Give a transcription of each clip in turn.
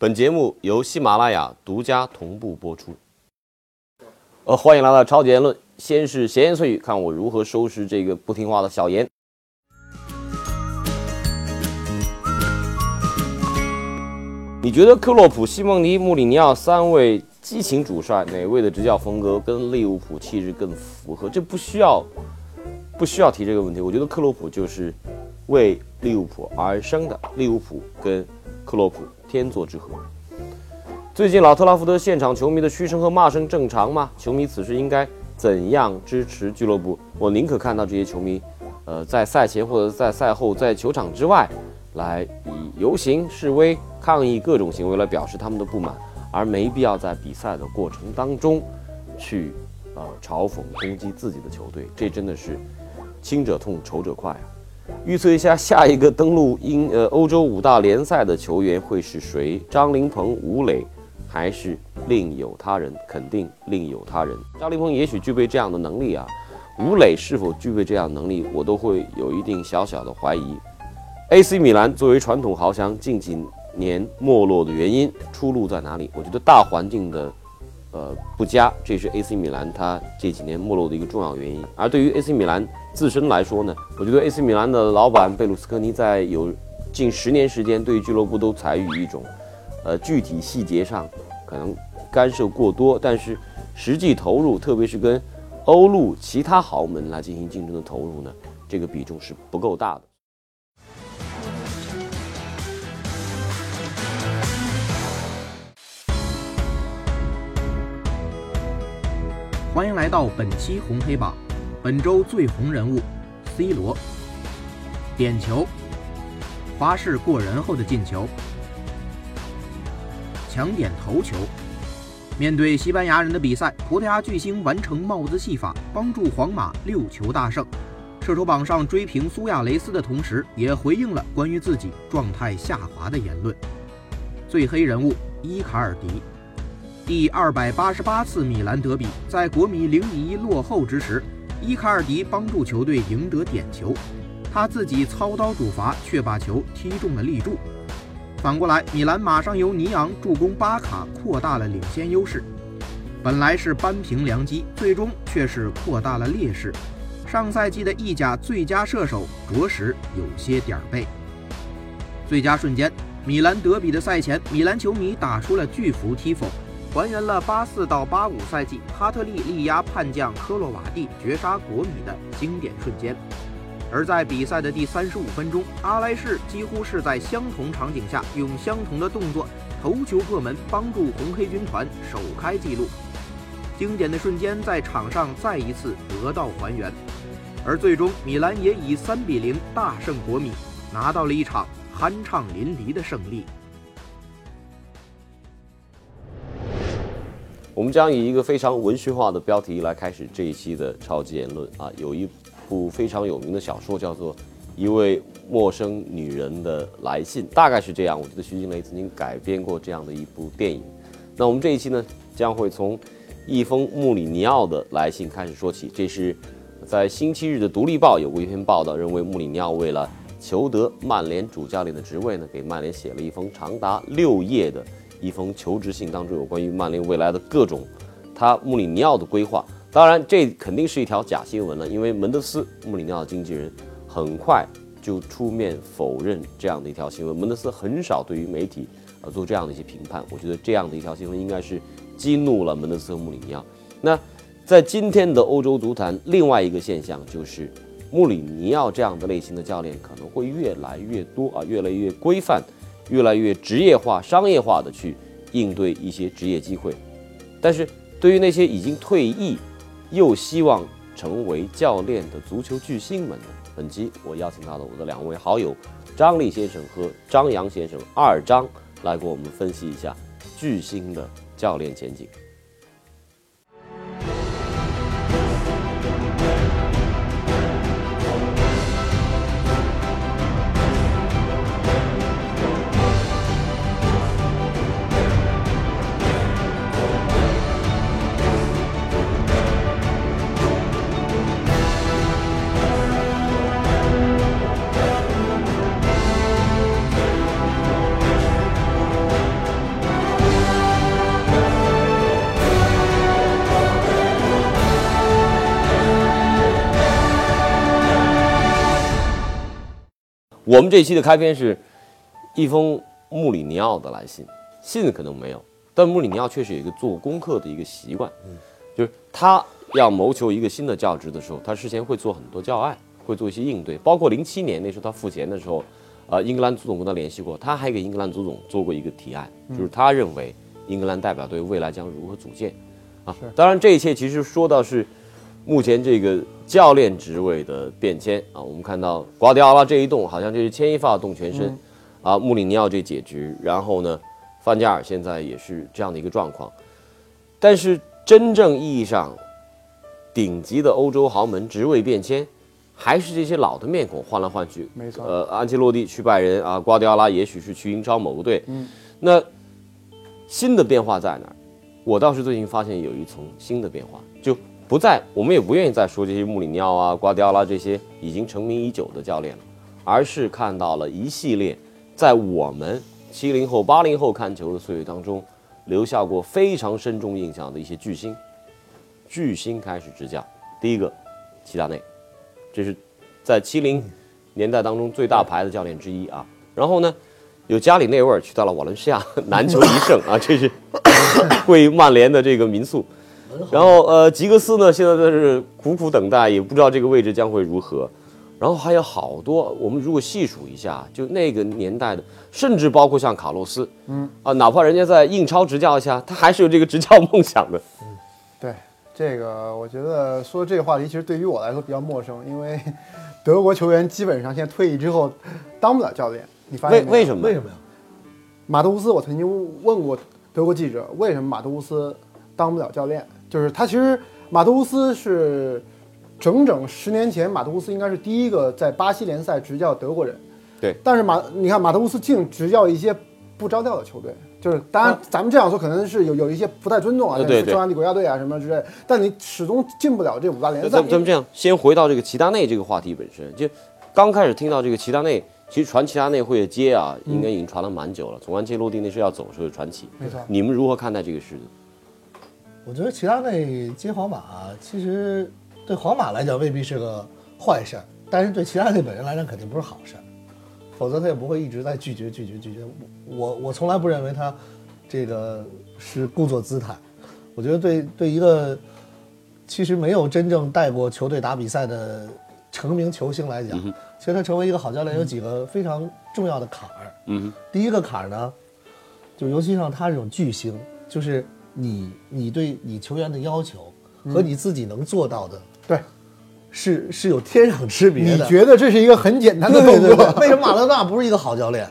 本节目由喜马拉雅独家同步播出。呃，欢迎来到超级言论。先是闲言碎语，看我如何收拾这个不听话的小严。你觉得克洛普、西蒙尼、穆里尼奥三位激情主帅哪位的执教风格跟利物浦气质更符合？这不需要，不需要提这个问题。我觉得克洛普就是为利物浦而生的，利物浦跟克洛普天作之合。最近老特拉福德现场球迷的嘘声和骂声正常吗？球迷此时应该怎样支持俱乐部？我宁可看到这些球迷，呃，在赛前或者在赛后，在球场之外。来以游行示威、抗议各种行为来表示他们的不满，而没必要在比赛的过程当中去呃嘲讽、攻击自己的球队。这真的是亲者痛，仇者快啊！预测一下下一个登陆英呃欧洲五大联赛的球员会是谁？张琳芃、吴磊，还是另有他人？肯定另有他人。张琳芃也许具备这样的能力啊，吴磊是否具备这样能力，我都会有一定小小的怀疑。AC 米兰作为传统豪强，近几年没落的原因，出路在哪里？我觉得大环境的，呃不佳，这是 AC 米兰它这几年没落的一个重要原因。而对于 AC 米兰自身来说呢，我觉得 AC 米兰的老板贝鲁斯科尼在有近十年时间，对俱乐部都采取一种，呃具体细节上可能干涉过多，但是实际投入，特别是跟欧陆其他豪门来进行竞争的投入呢，这个比重是不够大的。欢迎来到本期红黑榜，本周最红人物，C 罗，点球，花式过人后的进球，抢点头球。面对西班牙人的比赛，葡萄牙巨星完成帽子戏法，帮助皇马六球大胜。射手榜上追平苏亚雷斯的同时，也回应了关于自己状态下滑的言论。最黑人物伊卡尔迪。第二百八十八次米兰德比，在国米零比一落后之时，伊卡尔迪帮助球队赢得点球，他自己操刀主罚，却把球踢中了立柱。反过来，米兰马上由尼昂助攻巴卡扩大了领先优势。本来是扳平良机，最终却是扩大了劣势。上赛季的意甲最佳射手着实有些点儿背。最佳瞬间，米兰德比的赛前，米兰球迷打出了巨幅 Tifo。还原了八四到八五赛季哈特利力压叛将科洛瓦蒂绝杀国米的经典瞬间。而在比赛的第三十五分钟，阿莱士几乎是在相同场景下用相同的动作头球破门，帮助红黑军团首开纪录。经典的瞬间在场上再一次得到还原，而最终米兰也以三比零大胜国米，拿到了一场酣畅淋漓的胜利。我们将以一个非常文学化的标题来开始这一期的超级言论啊！有一部非常有名的小说叫做《一位陌生女人的来信》，大概是这样。我记得徐静蕾曾经改编过这样的一部电影。那我们这一期呢，将会从一封穆里尼奥的来信开始说起。这是在星期日的《独立报》有过一篇报道，认为穆里尼奥为了求得曼联主教练的职位呢，给曼联写了一封长达六页的。一封求职信当中有关于曼联未来的各种他穆里尼奥的规划，当然这肯定是一条假新闻了，因为门德斯穆里尼奥的经纪人很快就出面否认这样的一条新闻。门德斯很少对于媒体呃做这样的一些评判，我觉得这样的一条新闻应该是激怒了门德斯和穆里尼奥。那在今天的欧洲足坛，另外一个现象就是穆里尼奥这样的类型的教练可能会越来越多啊，越来越规范。越来越职业化、商业化的去应对一些职业机会，但是对于那些已经退役又希望成为教练的足球巨星们呢？本期我邀请到了我的两位好友张力先生和张扬先生二张来给我们分析一下巨星的教练前景。我们这期的开篇是一封穆里尼奥的来信，信可能没有，但穆里尼奥确实有一个做功课的一个习惯，就是他要谋求一个新的教职的时候，他事先会做很多教案，会做一些应对，包括零七年那时候他复贤的时候，呃，英格兰足总跟他联系过，他还给英格兰足总做过一个提案，就是他认为英格兰代表队未来将如何组建，啊，当然这一切其实说到是目前这个教练职位的变迁啊，我们看到瓜迪奥拉这一动好像就是牵一发动全身，啊，穆里尼奥这解职，然后呢，范加尔现在也是这样的一个状况，但是真正意义上顶级的欧洲豪门职位变迁，还是这些老的面孔换来换去。没错呃，安切洛蒂去拜仁啊，瓜迪奥拉也许是去英超某个队。嗯，那新的变化在哪儿？我倒是最近发现有一层新的变化，就不再我们也不愿意再说这些穆里尼奥啊、瓜迪奥拉这些已经成名已久的教练了，而是看到了一系列在我们七零后、八零后看球的岁月当中留下过非常深重印象的一些巨星。巨星开始执教，第一个齐达内，这是在七零年代当中最大牌的教练之一啊。然后呢，有加里内维尔去到了瓦伦西亚，难求一胜啊，这是 为曼联的这个民宿。然后呃，吉格斯呢，现在在这苦苦等待，也不知道这个位置将会如何。然后还有好多，我们如果细数一下，就那个年代的，甚至包括像卡洛斯，嗯啊，哪怕人家在印超执教一下，他还是有这个执教梦想的。对这个，我觉得说这个话题其实对于我来说比较陌生，因为德国球员基本上现在退役之后当不了教练。你发现为为什么？为什么呀？马特乌斯，我曾经问过德国记者，为什么马特乌斯当不了教练？就是他其实马特乌斯是整整十年前，马特乌斯应该是第一个在巴西联赛执教德国人。对，但是马，你看马特乌斯竟执教一些不着调的球队，就是当然咱们这样说可能是有有一些不太尊重啊，对对匈牙利国家队啊什么之类，但你始终进不了这五大联赛咱。咱们这样，先回到这个齐达内这个话题本身。就刚开始听到这个齐达内，其实传齐达内会接啊，应该已经传了蛮久了。从安切洛蒂那时候要走的时候就传奇。没错你们如何看待这个事情？我觉得齐达内接皇马，其实对皇马来讲未必是个坏事儿，但是对齐达内本人来讲肯定不是好事儿，否则他也不会一直在拒绝拒绝拒绝。我我从来不认为他这个是故作姿态，我觉得对对一个其实没有真正带过球队打比赛的成名球星来讲，其实他成为一个好教练有几个非常重要的坎儿。嗯第一个坎儿呢，就尤其像他这种巨星，就是你你对你球员的要求和你自己能做到的，对，是是有天壤之别的。你觉得这是一个很简单的动对对对，作？为什么马拉多纳不是一个好教练？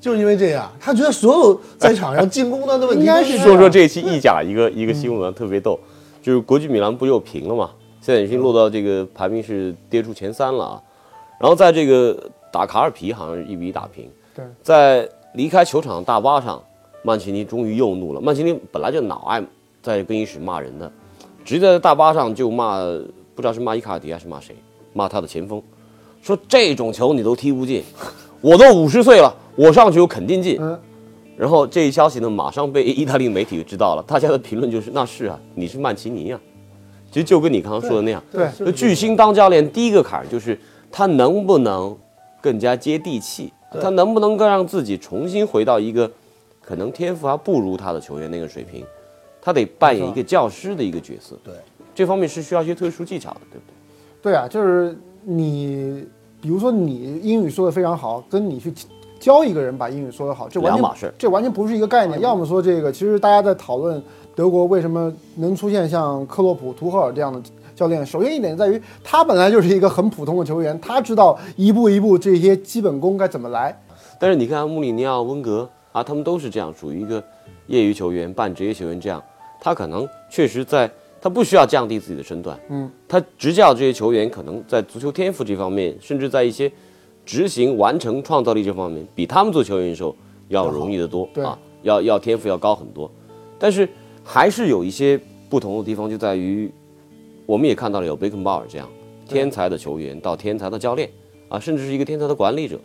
就是因为这样，他觉得所有在场上进攻端的问题应该是说说这期意甲一个一个新闻啊，特别逗，就是国际米兰不又平了嘛，现在已经落到这个排名是跌出前三了啊。然后在这个打卡尔皮好像是一比一打平，对，在离开球场的大巴上，曼奇尼终于又怒了。曼奇尼本来就老爱在更衣室骂人的，直接在大巴上就骂，不知道是骂伊卡尔迪还是骂谁，骂他的前锋，说这种球你都踢不进，我都五十岁了，我上去我肯定进。嗯，然后这一消息呢，马上被意大利媒体知道了，大家的评论就是：那是啊，你是曼奇尼啊。其实就跟你刚刚说的那样，对就巨星当教练，第一个坎儿就是他能不能更加接地气，他能不能够让自己重新回到一个可能天赋还不如他的球员那个水平，他得扮演一个教师的一个角色。对，这方面是需要一些特殊技巧的，对不对？对啊，就是你，比如说你英语说的非常好，跟你去教一个人把英语说得好，这完全两码事这完全不是一个概念。要么说这个，其实大家在讨论德国为什么能出现像克洛普、图赫尔这样的教练，首先一点在于他本来就是一个很普通的球员，他知道一步一步这些基本功该怎么来。但是你看穆里尼奥、温格啊，他们都是这样，属于一个业余球员、半职业球员这样，他可能确实在他不需要降低自己的身段，嗯，他执教这些球员可能在足球天赋这方面，甚至在一些执行、完成、创造力这方面，比他们做球员的时候要容易得多对啊，要要天赋要高很多。但是还是有一些不同的地方，就在于我们也看到了有贝肯鲍尔这样天才的球员到天才的教练啊，甚至是一个天才的管理者，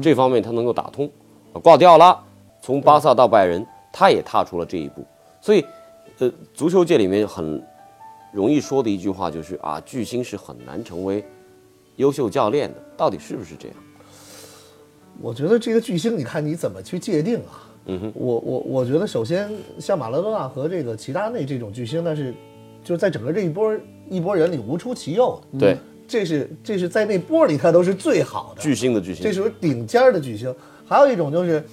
这方面他能够打通。啊挂迪奥拉从巴萨到拜仁，他也踏出了这一步，所以，呃，足球界里面很容易说的一句话就是啊，巨星是很难成为优秀教练的，到底是不是这样？我觉得这个巨星，你看你怎么去界定啊？嗯哼，我我我觉得首先像马拉多纳和这个齐达内这种巨星，那是就是在整个这一波一波人里无出其右的。对，这是这是在那波里他都是最好的巨星的巨星，这属于顶尖的巨星。还有一种就是，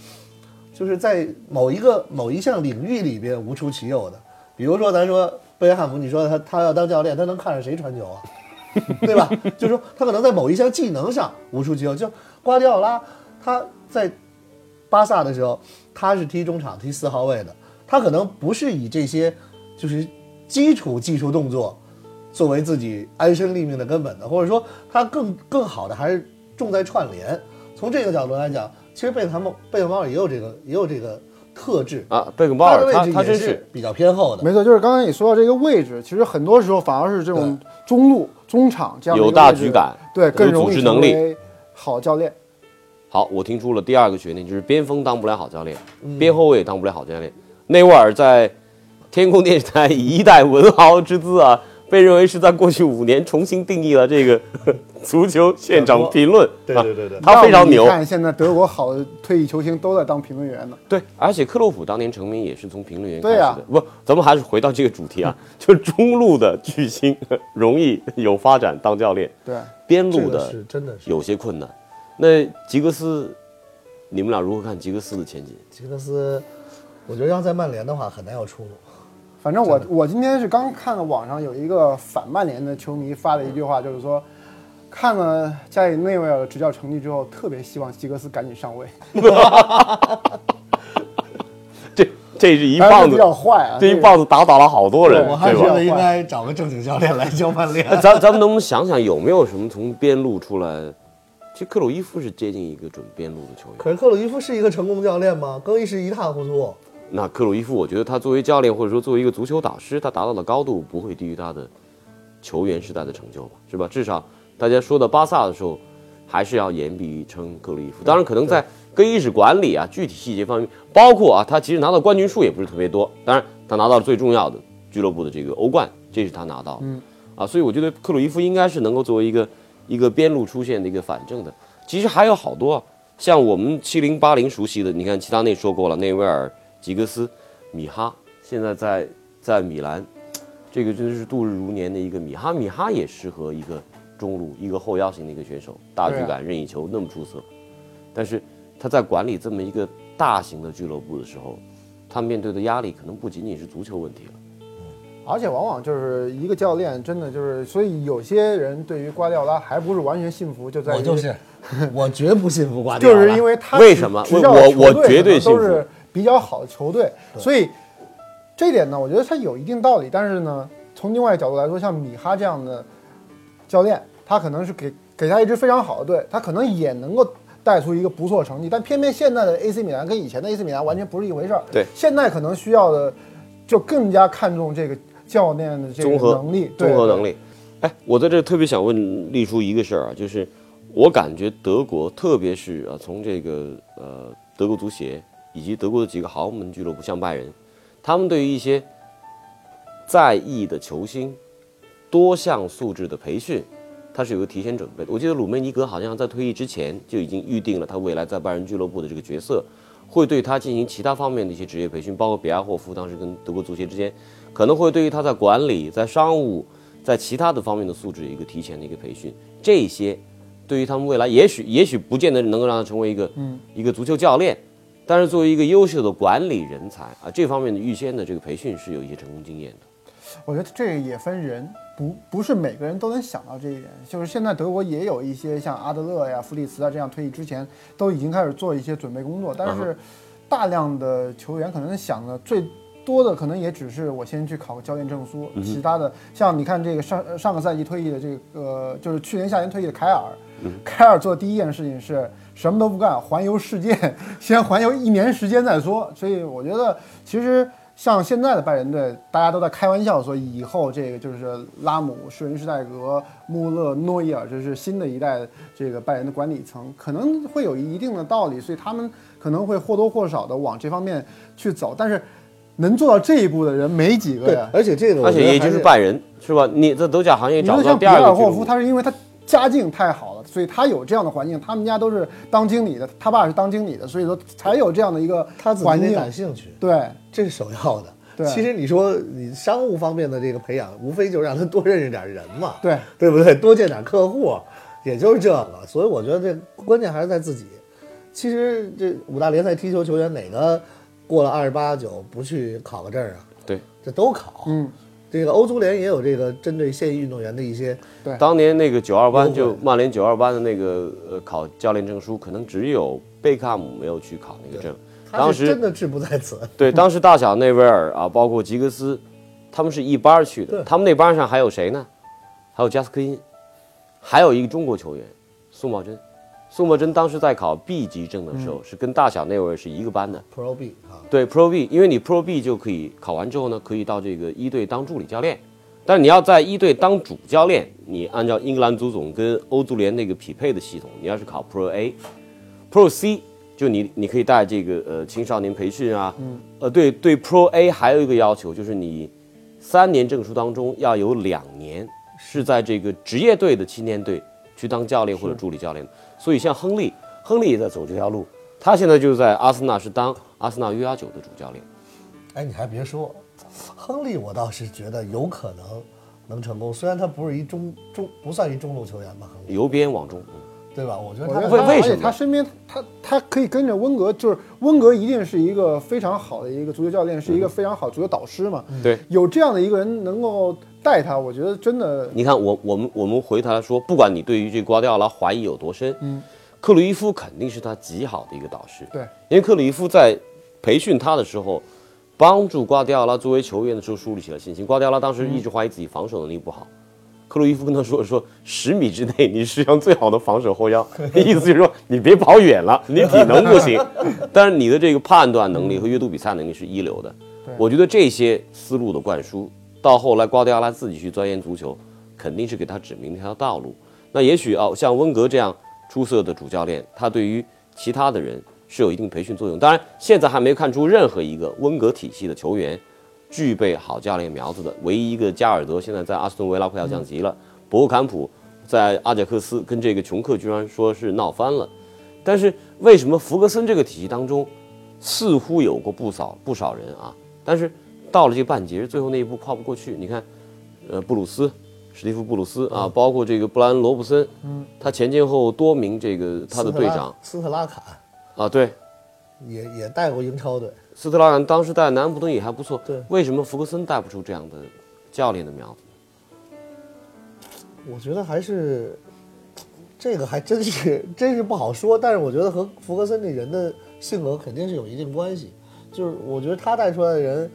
就是在某一个某一项领域里边无出其右的，比如说咱说贝克汉姆，你说他他要当教练，他能看着谁传球啊？对吧？就是说他可能在某一项技能上无出其右。就瓜迪奥拉，他在巴萨的时候，他是踢中场踢四号位的，他可能不是以这些就是基础技术动作作为自己安身立命的根本的，或者说他更更好的还是重在串联。从这个角度来讲，其实贝克汉姆贝克鲍尔也有这个也有这个特质，啊，贝克鲍尔他他真是比较偏后的。没错，就是刚才你说到这个位置，其实很多时候反而是这种中路、中场这样有大局感对，更有容易组织能力成为好教练。好，我听出了第二个悬念，就是边锋当不了好教练，嗯边后卫也当不了好教练。内维尔在天空电视台以一代文豪之姿啊，被认为是在过去五年重新定义了这个足球现场评论。啊对对对对他非常牛你。看现在德国好的退役球星都在当评论员呢。对，而且克洛普当年成名也是从评论员开对啊始的。不，咱们还是回到这个主题啊，就是中路的巨星容易有发展当教练，对，边路的是真的是有些困难。那吉格斯，你们俩如何看吉格斯的前景？吉格斯，我觉得要在曼联的话很难有出路。反正我我今天是刚看了网上有一个反曼联的球迷发了一句话，就是说。看了加里内维尔的执教成绩之后，特别希望吉格斯赶紧上位。这这是一棒子比，较坏啊，这一棒子打倒了好多人，对我还？觉得应该找个正经教练来教曼联。咱咱们能不能想想有没有什么从边路出来？其实克鲁伊夫是接近一个准边路的球员。可是克鲁伊夫是一个成功教练吗？更衣室一塌糊涂。那克鲁伊夫，我觉得他作为教练或者说作为一个足球导师，他达到的高度不会低于他的球员时代的成就吧？是吧？至少大家说到巴萨的时候，还是要言必称克鲁伊夫。当然，可能在更衣室管理啊、具体细节方面，包括啊，他其实拿到冠军数也不是特别多。当然，他拿到了最重要的俱乐部的这个欧冠，这是他拿到的。嗯，啊，所以我觉得克鲁伊夫应该是能够作为一个一个边路出现的一个反正的。其实还有好多啊，像我们七零八零熟悉的，你看齐达内说过了，内维尔、吉格斯、米哈，现在在在米兰，这个真的是度日如年的一个米哈。米哈也适合一个中路、一个后腰型的一个选手，大局感、任意球那么出色。但是他在管理这么一个大型的俱乐部的时候，他面对的压力可能不仅仅是足球问题了。而且往往就是一个教练，真的就是，所以有些人对于瓜迪奥拉还不是完全信服，就在于我就是，我绝不信服瓜迪奥拉。就是因为他为什么我我绝对信服都是比较好的球队，所以这一点呢，我觉得他有一定道理。但是呢，从另外一个角度来说，像米哈这样的教练，他可能是给给他一支非常好的队，他可能也能够带出一个不错成绩。但偏偏现在的 AC 米兰跟以前的 AC 米兰完全不是一回事儿。对现在可能需要的就更加看重这个教练的这个综合能力，综合能。力。哎，我在这特别想问丽叔一个事儿啊，就是我感觉德国，特别是啊，从这个呃德国足协以及德国的几个豪门俱乐部，像拜仁，他们对于一些在役的球星多项素质的培训，他是有个提前准备的。我记得鲁梅尼格好像在退役之前就已经预定了他未来在拜仁俱乐部的这个角色，会对他进行其他方面的一些职业培训，包括比亚霍夫当时跟德国足协之间，可能会对于他在管理、在商务、在其他的方面的素质有一个提前的一个培训。这些对于他们未来，也许也许不见得能够让他成为一个嗯一个足球教练，但是作为一个优秀的管理人才啊，这方面的预先的这个培训是有一些成功经验的。我觉得这个也分人，不不是每个人都能想到这一点。就是现在德国也有一些像阿德勒呀、弗里茨啊这样退役之前都已经开始做一些准备工作，但嗯是大量的球员可能想的最多的可能也只是我先去考个教练证书，嗯其他的像你看这个上上个赛季退役的这个呃，就是去年夏天退役的凯尔，嗯凯尔做的第一件事情是什么都不干，环游世界，先环游一年时间再说。所以我觉得其实。像现在的拜仁队，大家都在开玩笑说，以后这个就是拉姆、施恩施泰格、穆勒、诺伊尔，这是新的一代这个拜仁的管理层，可能会有一定的道理，所以他们可能会或多或少的往这方面去走。但是能做到这一步的人没几个对呀，。而且这个我而且也就是拜仁，是吧？你这德甲行业找不到你说像比尔霍夫，他是因为他家境太好了，所以他有这样的环境。他们家都是当经理的，他爸是当经理的，所以说才有这样的一个他自己得环境。感兴趣，对，这是首要的。对其实你说你商务方面的这个培养，无非就让他多认识点人嘛，对，对不对？多见点客户，也就是这个。所以我觉得这关键还是在自己。其实这五大联赛踢球球员哪个过了二十八九不去考个证啊？对，这都考。嗯，这个欧足联也有这个针对现役运动员的一些当年那个九二班就曼联九二班的那个呃考教练证书，可能只有贝克汉姆没有去考那个证。当时真的志不在此。对，当时大小内维尔啊，包括吉格斯，他们是一班去的。他们那班上还有谁呢？还有加斯科因，还有一个中国球员宋茂珍。宋茂珍当时在考 B 级证的时候，是跟大小内维尔是一个班的。Pro B 啊，对 Pro B，因为你 Pro B 就可以考完之后呢，可以到这个一队当助理教练。但是你要在一队当主教练，你按照英格兰足总跟欧足联那个匹配的系统，你要是考 Pro A，Pro C 就你你可以带这个呃青少年培训啊，呃对对 Pro A 还有一个要求就是你三年证书当中要有两年是在这个职业队的青年队去当教练或者助理教练的。所以像亨利，亨利也在走这条路，他现在就是在阿森纳是当阿森纳 U 幺九的主教练。哎，你还别说，亨利我倒是觉得有可能能成功，虽然他不是一中中不算一中路球员吧，亨利，由边往中，嗯对吧？我觉得他他而且为为什么他身边他他可以跟着温格，就是温格一定是一个非常好的一个足球教练，是一个非常好足球导师嘛。对，有这样的一个人能够带他，我觉得真的你看我我们我们回头来说，不管你对于这瓜迪奥拉怀疑有多深，嗯，克鲁伊夫肯定是他极好的一个导师。对，因为克鲁伊夫在培训他的时候，帮助瓜迪奥拉作为球员的时候树立起了信心。瓜迪奥拉当时一直怀疑自己防守能力不好，克鲁伊夫跟他说说十米之内你是世界上最好的防守后腰，意思就是说你别跑远了，你体能不行，但是你的这个判断能力和阅读比赛能力是一流的。我觉得这些思路的灌输，到后来瓜迪奥拉自己去钻研足球，肯定是给他指明一条道路。那也许哦，像温格这样出色的主教练，他对于其他的人是有一定培训作用。当然，现在还没看出任何一个温格体系的球员具备好教练苗子的。唯一一个加尔德现在在阿斯顿维拉快要降级了，博坎普在阿贾克斯跟这个琼克居然说是闹翻了。但是为什么福格森这个体系当中，似乎有过不少不少人啊，但是到了这个半截，最后那一步跨不过去。你看，呃，布鲁斯。史蒂夫·布鲁斯啊，包括这个布兰·罗布森，嗯，他前前后后多名这个他的队长斯特拉坎啊，对，也也带过英超队，斯特拉坎当时带南安普顿也还不错，对为什么福格森带不出这样的教练的苗子？我觉得还是这个还真是真是不好说，但是我觉得和福格森这人的性格肯定是有一定关系。就是我觉得他带出来的人，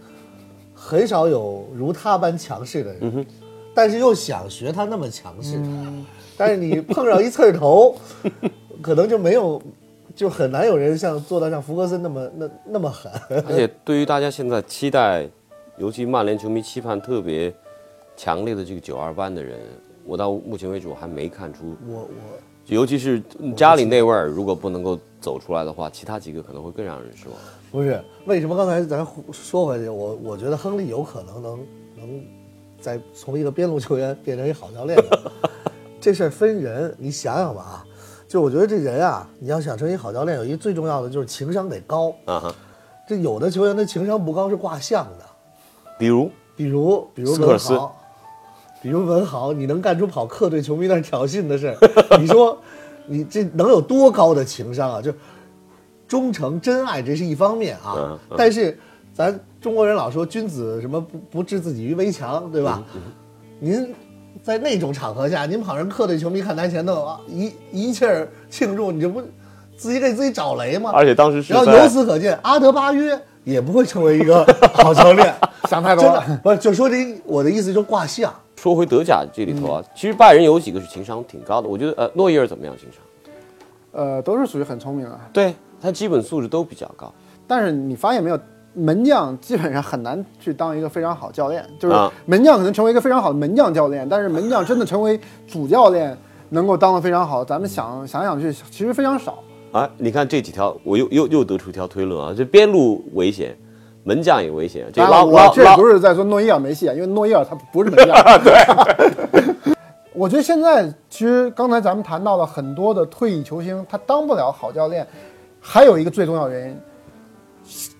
很少有如他般强势的人，但是又想学他那么强势。但是你碰上一刺儿头，可能就没有，就很难有人像做到像福格森那么那那么狠。而且对于大家现在期待，尤其曼联球迷期盼特别强烈的这个九二班的人，我到目前为止我还没看出，我我尤其是家里那味儿如果不能够走出来的话，其他几个可能会更让人失望。不是为什么刚才咱说回去，我我觉得亨利有可能能能再从一个边路球员变成一好教练的。这事儿分人，你想想吧啊，就我觉得这人啊，你要想成一好教练，有一个最重要的就是情商得高。啊哈，这有的球员他情商不高是卦象的，比如比如比如斯科尔斯比如文豪，你能干出跑客队球迷那挑衅的事儿，你说你这能有多高的情商啊？就忠诚真爱这是一方面啊，嗯嗯但是咱中国人老说君子什么不不置自己于危墙，对吧？嗯您在那种场合下，您跑人客队球迷看台前头啊，一一气儿庆祝，你这不自己给自己找雷吗？而且当时是然后由此可见，阿德巴约也不会成为一个好教练。想太多了。不是，就说这，我的意思就是卦象。说回德甲这里头啊，其实拜仁有几个是情商挺高的，我觉得呃诺伊尔怎么样情商？呃，都是属于很聪明啊，对他基本素质都比较高。但是你发现没有，门将基本上很难去当一个非常好教练，就是啊门将可能成为一个非常好的门将教练，但是门将真的成为主教练能够当的非常好，咱们想想想去，其实非常少。啊，你看这几条，我又又又得出一条推论啊，这边路危险，门将也危险，这拉当然了，我这不是在说诺伊尔没戏啊，因为诺伊尔他不是门将。对 我觉得现在其实刚才咱们谈到了很多的退役球星，他当不了好教练，还有一个最重要原因，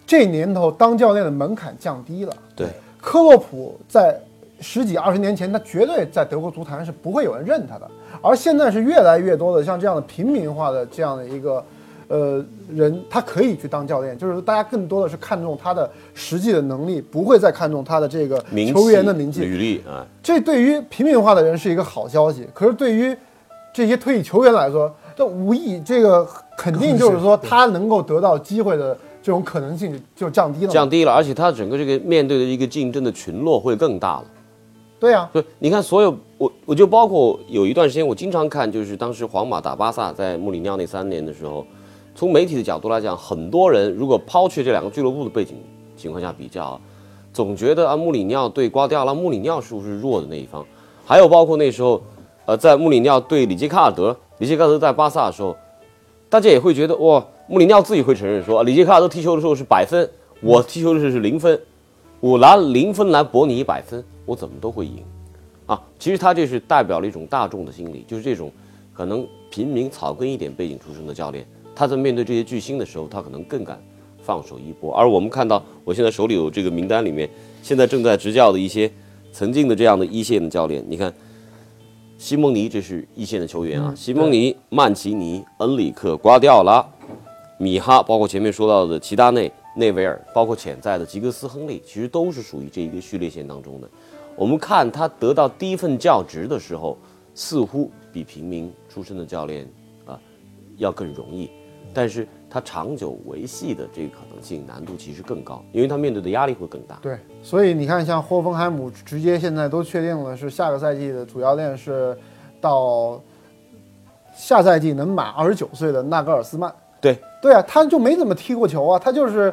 这年头当教练的门槛降低了。对，克洛普在十几二十年前，他绝对在德国足坛是不会有人认他的，而现在是越来越多的像这样的平民化的这样的一个。呃，人他可以去当教练，就是大家更多的是看重他的实际的能力，不会再看重他的这个球员的名气。履历啊，这对于平民化的人是一个好消息，可是对于这些退役球员来说，这无疑这个肯定就是说他能够得到机会的这种可能性就降低了。降低了，而且他整个这个面对的一个竞争的群落会更大了。对呀、对，你看所有我我就包括有一段时间我经常看，就是当时皇马打巴萨在穆里尼奥那三年的时候，从媒体的角度来讲，很多人如果抛去这两个俱乐部的背景情况下比较，总觉得啊穆里尼奥对瓜迪奥拉，穆里尼奥是不是弱的那一方？还有包括那时候，呃，在穆里尼奥对里杰卡尔德，里杰卡尔德在巴萨的时候，大家也会觉得哇，穆里尼奥自己会承认说，里杰卡尔德踢球的时候是百分，我踢球的时候是零分，我拿零分来博你一百分，我怎么都会赢。啊，其实他这是代表了一种大众的心理，就是这种可能平民草根一点背景出身的教练，他在面对这些巨星的时候，他可能更敢放手一搏。而我们看到，我现在手里有这个名单里面，现在正在执教的一些曾经的这样的一线的教练，你看，西蒙尼这是一线的球员啊，西蒙尼、曼奇尼、恩里克、瓜迪奥拉、米哈，包括前面说到的齐达内、内维尔，包括潜在的吉格斯、亨利，其实都是属于这一个序列线当中的。我们看他得到第一份教职的时候，似乎比平民出身的教练啊要更容易，但是他长久维系的这个可能性难度其实更高，因为他面对的压力会更大。对，所以你看，像霍芬海姆直接现在都确定了是下个赛季的主教练是到下赛季能满二十九岁的纳格尔斯曼。对对啊，他就没怎么踢过球啊，他就是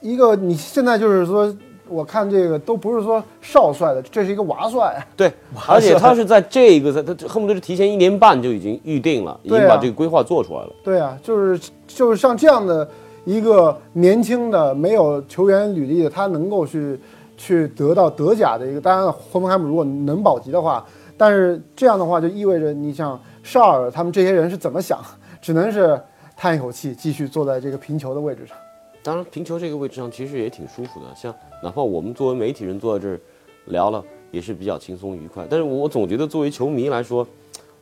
一个你现在就是说，我看这个都不是说少帅的，这是一个娃帅。对，而且他是在这个在他恨不得是提前一年半就已经预定了，已经把这个规划做出来了。对啊，就是就是像这样的一个年轻的没有球员履历的，他能够去去得到德甲的一个，当然霍芬海姆如果能保级的话，但是这样的话就意味着你像绍尔他们这些人是怎么想，只能是叹一口气，继续坐在这个平球的位置上。当然，平球这个位置上其实也挺舒服的，像哪怕我们作为媒体人坐在这儿聊了，也是比较轻松愉快。但是我总觉得作为球迷来说，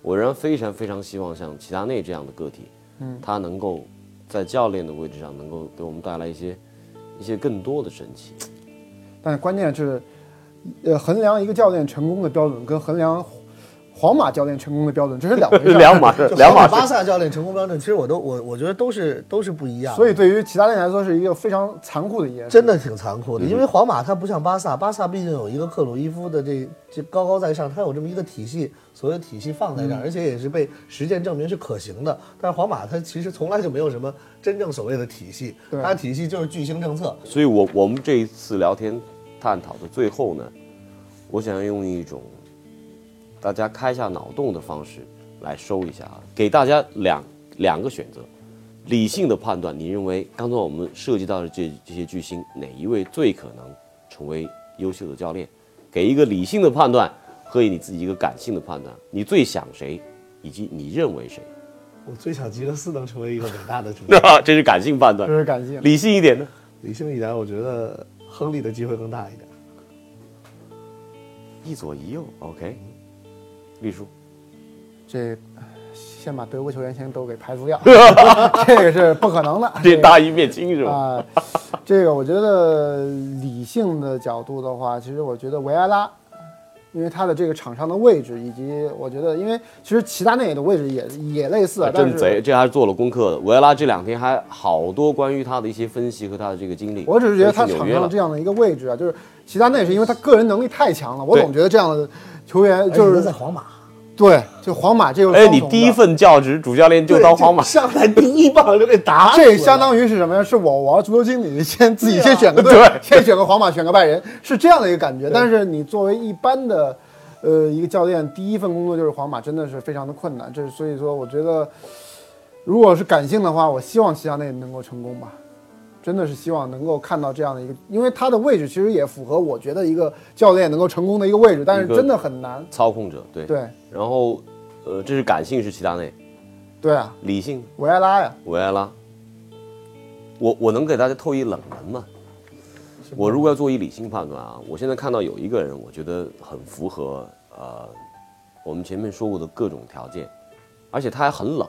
我仍然非常非常希望像齐达内这样的个体，嗯，他能够在教练的位置上能够给我们带来一些一些更多的神奇。但是关键是，呃，衡量一个教练成功的标准跟衡量皇马教练成功的标准这是两 回事。两码事，就两码事。巴萨教练成功标准，其实我都我我觉得都是都是不一样。所以对于其他人来说是一个非常残酷的一件事。真的挺残酷的，因为皇马它不像巴萨，巴萨毕竟有一个克鲁伊夫的这这高高在上，它有这么一个体系，所有体系放在这儿，而且也是被实践证明是可行的。但是皇马它其实从来就没有什么真正所谓的体系，对它体系就是巨星政策。所以我我们这一次聊天探讨的最后呢，我想要用一种大家开下脑洞的方式来收一下啊，给大家两两个选择，理性的判断，你认为刚才我们涉及到的这这些巨星，哪一位最可能成为优秀的教练？给一个理性的判断和你自己一个感性的判断，你最想谁，以及你认为谁？我最想吉格斯能成为一个伟大的主教练。这是感性判断这，是感性。理性一点呢？理性一点，我觉得亨利的机会更大一点。一左一右，OK。丽叔，这先把德国球员先都给排除掉，这个是不可能的。这大义灭亲是吧？啊、这个我觉得理性的角度的话，其实我觉得维埃拉，因为他的这个场上的位置，以及我觉得，因为其实齐达内的位置也也类似，啊但是真贼，这还是做了功课的。维埃拉这两天还好多关于他的一些分析和他的这个经历。我只是觉得他场上这样的一个位置啊，就是齐达内是因为他个人能力太强了，我总觉得这样的球员就是在皇马，对，就皇马这个哎，你第一份教职主教练就当皇马，上来第一棒就给打死了，这相当于是什么呀？是我玩足球经理，先自己先选个队，对 先选个皇马，选个拜仁，是这样的一个感觉。但是你作为一般的，呃，一个教练，第一份工作就是皇马，真的是非常的困难。这所以说，我觉得，如果是感性的话，我希望齐达内能够成功吧。真的是希望能够看到这样的一个，因为他的位置其实也符合我觉得一个教练能够成功的一个位置，但是真的很难。操控者，对。对然后，呃，这是感性是齐达内，对啊，理性维埃拉呀，维埃拉。我我能给大家透一冷门吗？我如果要做一理性判断啊，我现在看到有一个人，我觉得很符合呃我们前面说过的各种条件，而且他还很冷。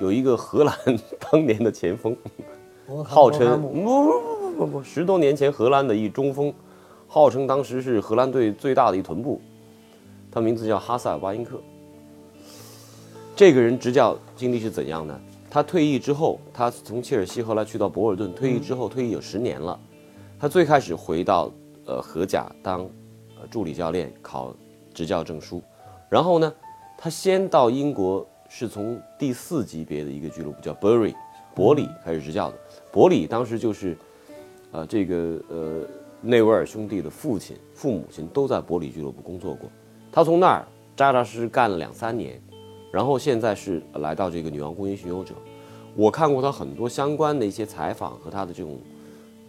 有一个荷兰 当年的前锋，号称不不不不不，十多年前荷兰的一中锋，号称当时是荷兰队最大的一臀部，他名字叫哈塞尔巴因克。这个人执教经历是怎样呢？他退役之后，他从切尔西后来去到博尔顿，退役之后退役有十年了。他最开始回到呃荷甲当呃助理教练，考执教证书，然后呢，他先到英国是从第四级别的一个俱乐部叫 Bury 伯里开始执教的。伯里当时就是，呃，这个呃内维尔兄弟的父亲、父母亲都在伯里俱乐部工作过。他从那儿扎扎实实干了两三年，然后现在是来到这个女王公园巡游者。我看过他很多相关的一些采访和他的这种，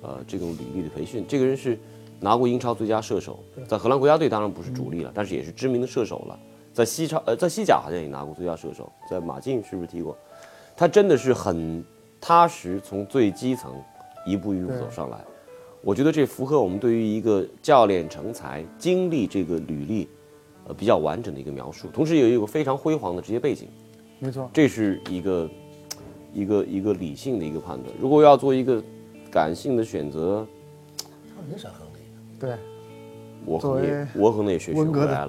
呃，这种履历的培训。这个人是拿过英超最佳射手，在荷兰国家队当然不是主力了，但是也是知名的射手了。在西超，呃，在西甲好像也拿过最佳射手，在马竞是不是踢过？他真的是很踏实，从最基层一步一步走上来。我觉得这符合我们对于一个教练成才经历这个履历，呃，比较完整的一个描述。同时也有一个非常辉煌的职业背景。没错，这是一个一个一个理性的一个判断。如果要做一个感性的选择，他肯定选亨利，对，我可能也我可能也选选温格的维埃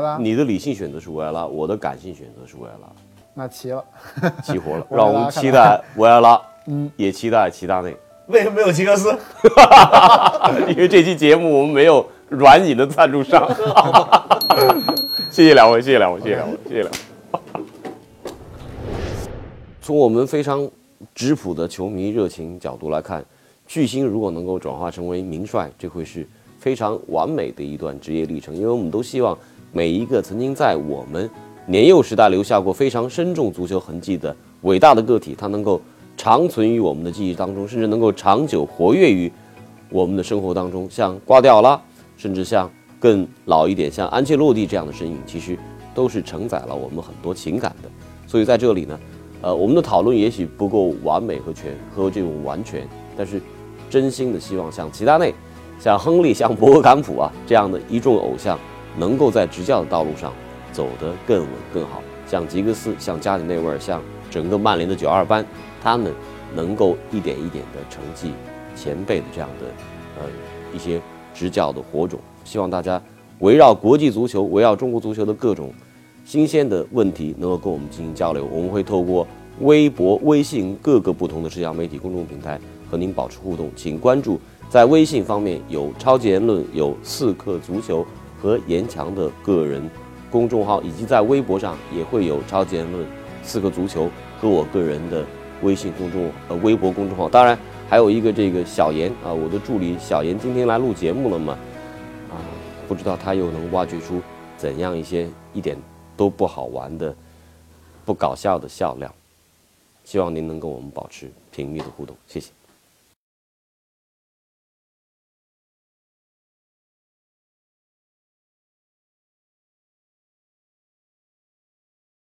拉。你的理性选择是维埃拉，我的感性选择是维埃拉，那齐了，齐活了。让我们期待维埃拉，嗯，也期待齐达内。为什么没有齐格斯？因为这期节目我们没有软饮的赞助商。谢谢两位，谢谢两位，谢谢两位，谢谢两位。从我们非常质朴的球迷热情角度来看，巨星如果能够转化成为名帅，这会是非常完美的一段职业历程。因为我们都希望每一个曾经在我们年幼时代留下过非常深重足球痕迹的伟大的个体，他能够长存于我们的记忆当中，甚至能够长久活跃于我们的生活当中。像瓜迪奥拉，甚至像更老一点，像安切洛蒂这样的身影，其实都是承载了我们很多情感的。所以在这里呢，呃，我们的讨论也许不够完美和全和这种完全，但是真心的希望像齐达内、像亨利、像博格坎普啊这样的一众偶像，能够在执教的道路上走得更稳更好。像吉格斯、像加里内维尔、像整个曼联的九二班，他们能够一点一点的承继前辈的这样的呃一些执教的火种。希望大家围绕国际足球、围绕中国足球的各种新鲜的问题，能够跟我们进行交流。我们会透过微博、微信各个不同的社交媒体公众平台和您保持互动。请关注在微信方面有超级言论、有刺客足球和严强的个人公众号，以及在微博上也会有超级言论、四个足球和我个人的微信公众呃微博公众号。当然还有一个这个小严啊，我的助理小严今天来录节目了嘛？啊，不知道他又能挖掘出怎样一些一点都不好玩的、不搞笑的笑料。希望您能跟我们保持频密的互动，谢谢。